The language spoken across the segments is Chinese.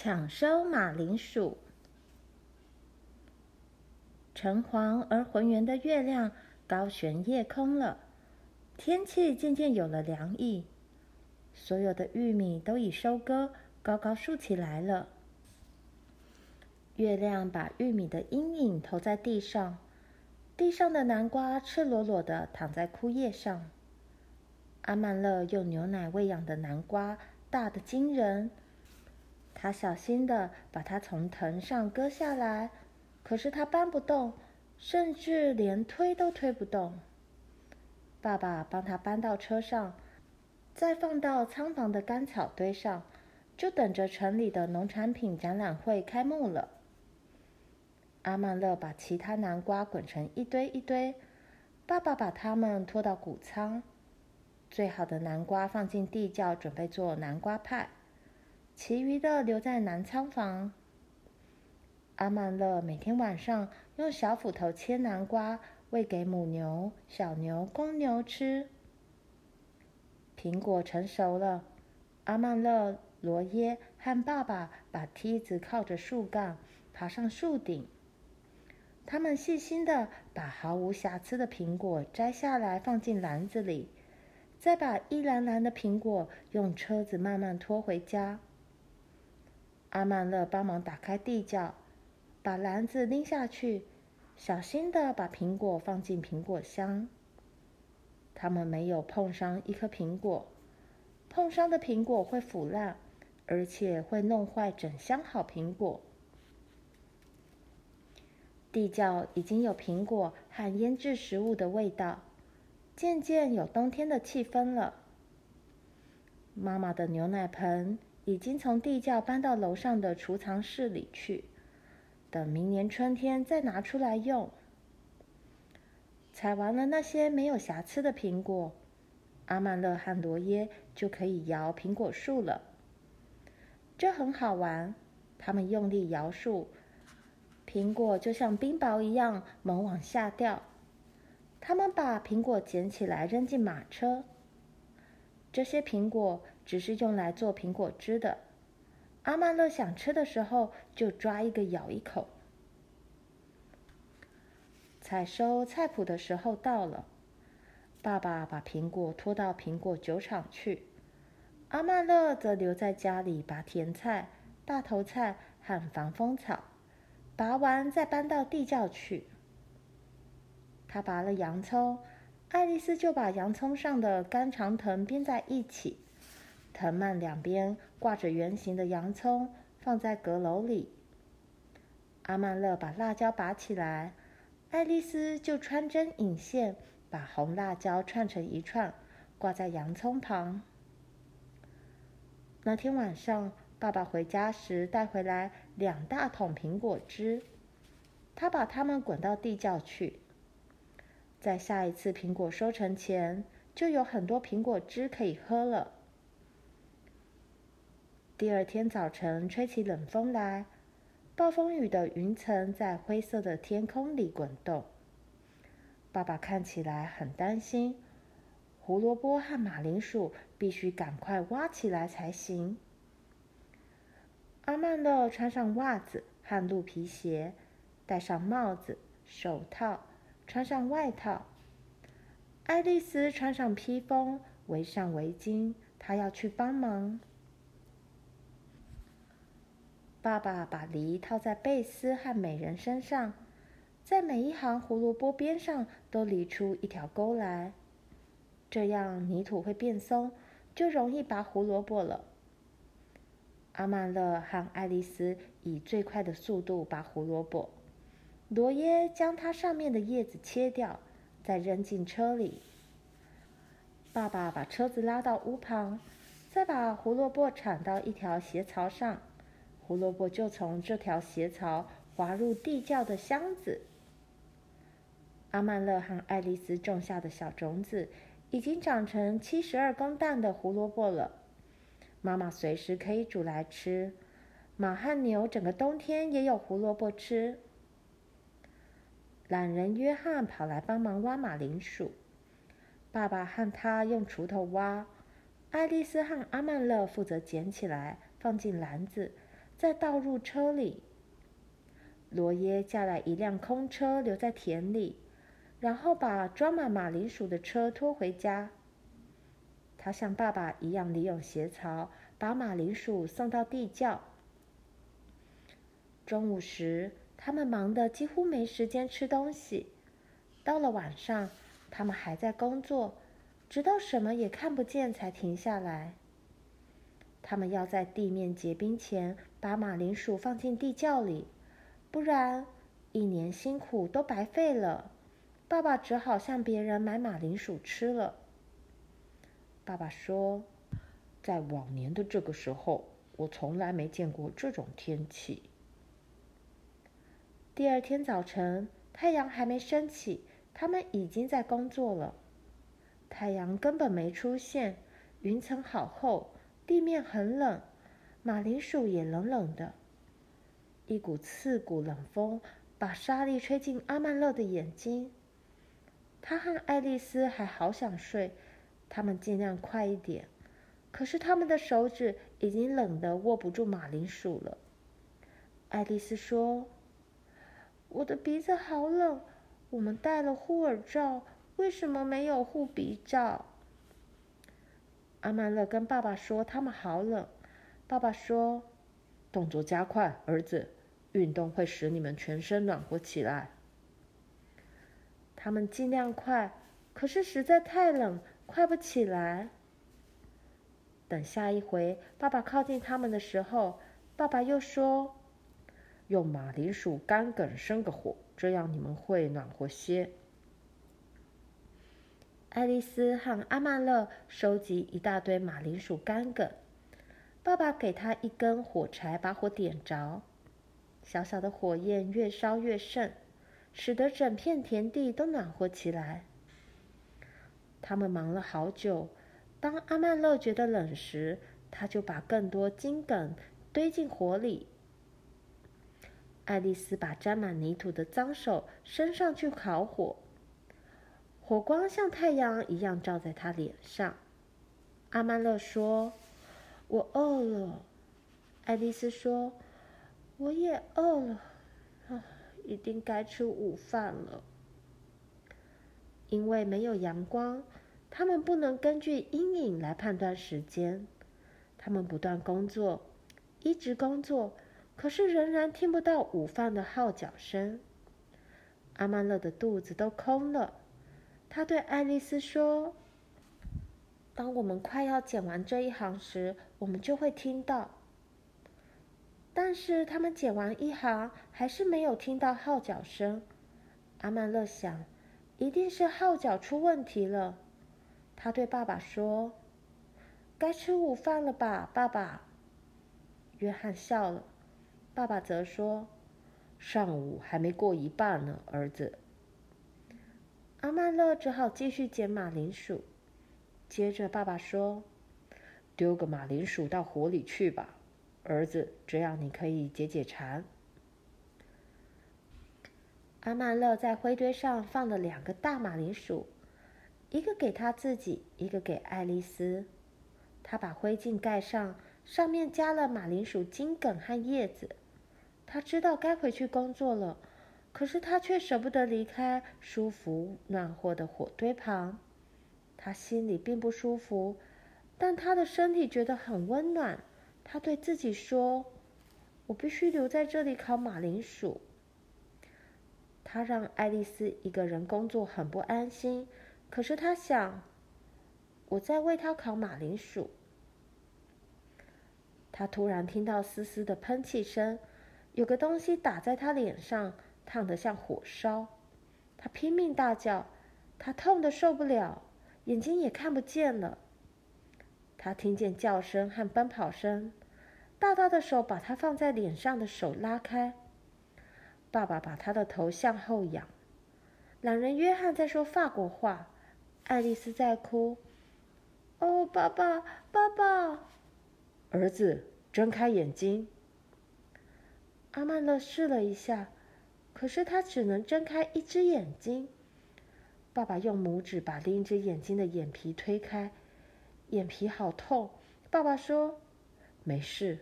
抢收马铃薯。橙黄而浑圆的月亮高悬夜空了，天气渐渐有了凉意。所有的玉米都已收割，高高竖起来了。月亮把玉米的阴影投在地上，地上的南瓜赤裸裸的躺在枯叶上。阿曼乐用牛奶喂养的南瓜大得惊人。他小心地把它从藤上割下来，可是他搬不动，甚至连推都推不动。爸爸帮他搬到车上，再放到仓房的干草堆上，就等着城里的农产品展览会开幕了。阿曼乐把其他南瓜滚成一堆一堆，爸爸把它们拖到谷仓，最好的南瓜放进地窖，准备做南瓜派。其余的留在南仓房。阿曼勒每天晚上用小斧头切南瓜，喂给母牛、小牛、公牛吃。苹果成熟了，阿曼勒、罗耶和爸爸把梯子靠着树干，爬上树顶。他们细心地把毫无瑕疵的苹果摘下来，放进篮子里，再把一篮篮的苹果用车子慢慢拖回家。阿曼乐帮忙打开地窖，把篮子拎下去，小心地把苹果放进苹果箱。他们没有碰伤一颗苹果，碰伤的苹果会腐烂，而且会弄坏整箱好苹果。地窖已经有苹果和腌制食物的味道，渐渐有冬天的气氛了。妈妈的牛奶盆。已经从地窖搬到楼上的储藏室里去，等明年春天再拿出来用。采完了那些没有瑕疵的苹果，阿曼勒和罗耶就可以摇苹果树了。这很好玩，他们用力摇树，苹果就像冰雹一样猛往下掉。他们把苹果捡起来扔进马车。这些苹果。只是用来做苹果汁的。阿曼乐想吃的时候，就抓一个咬一口。采收菜谱的时候到了，爸爸把苹果拖到苹果酒厂去，阿曼乐则留在家里拔甜菜、大头菜和防风草，拔完再搬到地窖去。他拔了洋葱，爱丽丝就把洋葱上的干长藤编在一起。藤蔓两边挂着圆形的洋葱，放在阁楼里。阿曼乐把辣椒拔起来，爱丽丝就穿针引线，把红辣椒串成一串，挂在洋葱旁。那天晚上，爸爸回家时带回来两大桶苹果汁，他把它们滚到地窖去。在下一次苹果收成前，就有很多苹果汁可以喝了。第二天早晨，吹起冷风来，暴风雨的云层在灰色的天空里滚动。爸爸看起来很担心，胡萝卜和马铃薯必须赶快挖起来才行。阿曼乐穿上袜子和鹿皮鞋，戴上帽子、手套，穿上外套。爱丽丝穿上披风，围上围巾，她要去帮忙。爸爸把犁套在贝斯和美人身上，在每一行胡萝卜边上都犁出一条沟来，这样泥土会变松，就容易拔胡萝卜了。阿曼乐和爱丽丝以最快的速度拔胡萝卜，罗耶将它上面的叶子切掉，再扔进车里。爸爸把车子拉到屋旁，再把胡萝卜铲到一条斜槽上。胡萝卜就从这条斜槽滑入地窖的箱子。阿曼勒和爱丽丝种下的小种子已经长成七十二公担的胡萝卜了。妈妈随时可以煮来吃。马和牛整个冬天也有胡萝卜吃。懒人约翰跑来帮忙挖马铃薯，爸爸和他用锄头挖，爱丽丝和阿曼勒负责捡起来放进篮子。再倒入车里。罗耶叫来一辆空车，留在田里，然后把装满马铃薯的车拖回家。他像爸爸一样利用鞋槽把马铃薯送到地窖。中午时，他们忙得几乎没时间吃东西。到了晚上，他们还在工作，直到什么也看不见才停下来。他们要在地面结冰前把马铃薯放进地窖里，不然一年辛苦都白费了。爸爸只好向别人买马铃薯吃了。爸爸说：“在往年的这个时候，我从来没见过这种天气。”第二天早晨，太阳还没升起，他们已经在工作了。太阳根本没出现，云层好厚。地面很冷，马铃薯也冷冷的。一股刺骨冷风把沙粒吹进阿曼乐的眼睛。他和爱丽丝还好想睡，他们尽量快一点，可是他们的手指已经冷得握不住马铃薯了。爱丽丝说：“我的鼻子好冷，我们戴了护耳罩，为什么没有护鼻罩？”阿曼乐跟爸爸说：“他们好冷。”爸爸说：“动作加快，儿子，运动会使你们全身暖和起来。”他们尽量快，可是实在太冷，快不起来。等下一回爸爸靠近他们的时候，爸爸又说：“用马铃薯干梗生个火，这样你们会暖和些。”爱丽丝和阿曼乐收集一大堆马铃薯干梗，爸爸给他一根火柴，把火点着。小小的火焰越烧越盛，使得整片田地都暖和起来。他们忙了好久。当阿曼乐觉得冷时，他就把更多金梗堆进火里。爱丽丝把沾满泥土的脏手伸上去烤火。火光像太阳一样照在他脸上。阿曼勒说：“我饿了。”爱丽丝说：“我也饿了，啊，一定该吃午饭了。”因为没有阳光，他们不能根据阴影来判断时间。他们不断工作，一直工作，可是仍然听不到午饭的号角声。阿曼勒的肚子都空了。他对爱丽丝说：“当我们快要剪完这一行时，我们就会听到。”但是他们剪完一行，还是没有听到号角声。阿曼乐想，一定是号角出问题了。他对爸爸说：“该吃午饭了吧，爸爸？”约翰笑了。爸爸则说：“上午还没过一半呢，儿子。”阿曼乐只好继续捡马铃薯。接着，爸爸说：“丢个马铃薯到火里去吧，儿子，这样你可以解解馋。”阿曼乐在灰堆上放了两个大马铃薯，一个给他自己，一个给爱丽丝。他把灰烬盖上，上面加了马铃薯茎梗和叶子。他知道该回去工作了。可是他却舍不得离开舒服暖和的火堆旁，他心里并不舒服，但他的身体觉得很温暖。他对自己说：“我必须留在这里烤马铃薯。”他让爱丽丝一个人工作很不安心，可是他想：“我在为他烤马铃薯。”他突然听到嘶嘶的喷气声，有个东西打在他脸上。烫得像火烧，他拼命大叫，他痛得受不了，眼睛也看不见了。他听见叫声和奔跑声，大大的手把他放在脸上的手拉开。爸爸把他的头向后仰。懒人约翰在说法国话，爱丽丝在哭。哦，爸爸，爸爸！儿子，睁开眼睛。阿曼乐试了一下。可是他只能睁开一只眼睛。爸爸用拇指把另一只眼睛的眼皮推开，眼皮好痛。爸爸说：“没事，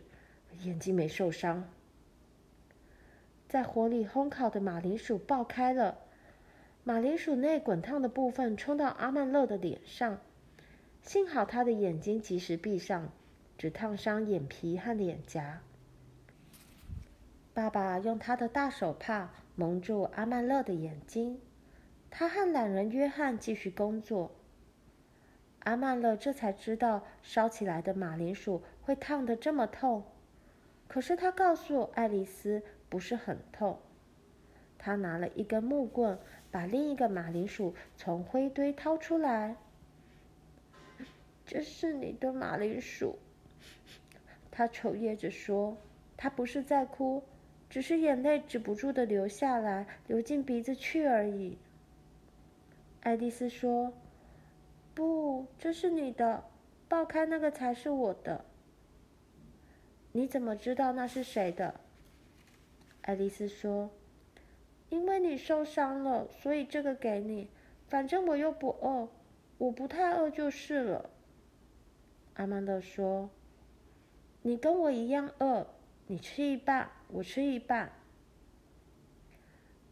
眼睛没受伤。在火里烘烤的马铃薯爆开了，马铃薯内滚烫的部分冲到阿曼乐的脸上，幸好他的眼睛及时闭上，只烫伤眼皮和脸颊。爸爸用他的大手帕蒙住阿曼勒的眼睛，他和懒人约翰继续工作。阿曼勒这才知道烧起来的马铃薯会烫得这么痛，可是他告诉爱丽丝。不是很痛。他拿了一根木棍，把另一个马铃薯从灰堆掏出来。这是你的马铃薯。他抽噎着说：“他不是在哭，只是眼泪止不住的流下来，流进鼻子去而已。”爱丽丝说：“不，这是你的，爆开那个才是我的。你怎么知道那是谁的？”爱丽丝说：“因为你受伤了，所以这个给你。反正我又不饿，我不太饿就是了。”阿曼乐说：“你跟我一样饿，你吃一半，我吃一半。”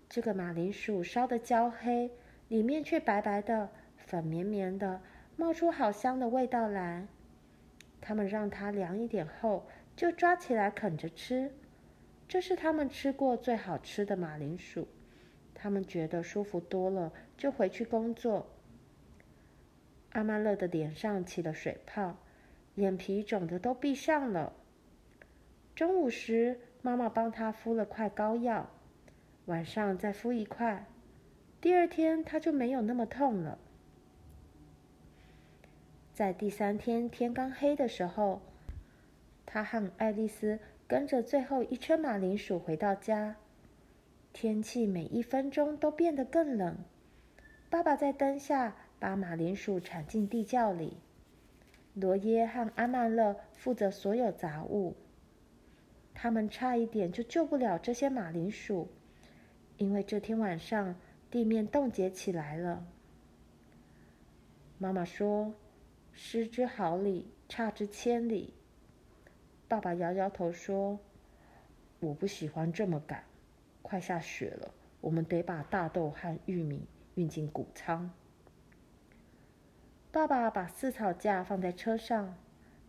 这个马铃薯烧得焦黑，里面却白白的、粉绵绵的，冒出好香的味道来。他们让它凉一点后，就抓起来啃着吃。这是他们吃过最好吃的马铃薯，他们觉得舒服多了，就回去工作。阿曼乐的脸上起了水泡，眼皮肿得都闭上了。中午时，妈妈帮他敷了块膏药，晚上再敷一块，第二天他就没有那么痛了。在第三天天刚黑的时候，他和爱丽丝。跟着最后一车马铃薯回到家，天气每一分钟都变得更冷。爸爸在灯下把马铃薯铲进地窖里，罗耶和阿曼乐负责所有杂物。他们差一点就救不了这些马铃薯，因为这天晚上地面冻结起来了。妈妈说：“失之毫厘，差之千里。”爸爸摇摇头说：“我不喜欢这么赶，快下雪了，我们得把大豆和玉米运进谷仓。”爸爸把饲草架放在车上，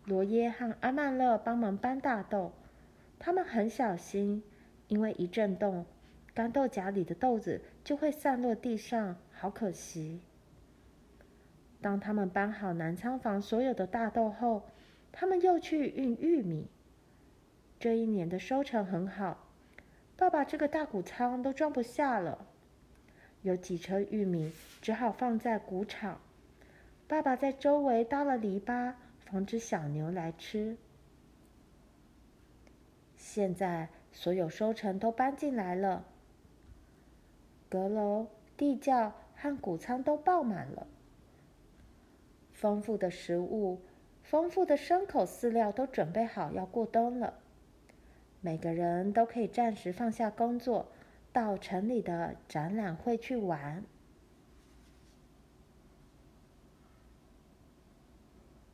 罗耶和阿曼乐帮忙搬大豆。他们很小心，因为一震动，干豆荚里的豆子就会散落地上，好可惜。当他们搬好南仓房所有的大豆后，他们又去运玉米。这一年的收成很好，爸爸这个大谷仓都装不下了，有几车玉米只好放在谷场。爸爸在周围搭了篱笆，防止小牛来吃。现在所有收成都搬进来了，阁楼、地窖和谷仓都爆满了，丰富的食物。丰富的牲口饲料都准备好要过冬了，每个人都可以暂时放下工作，到城里的展览会去玩。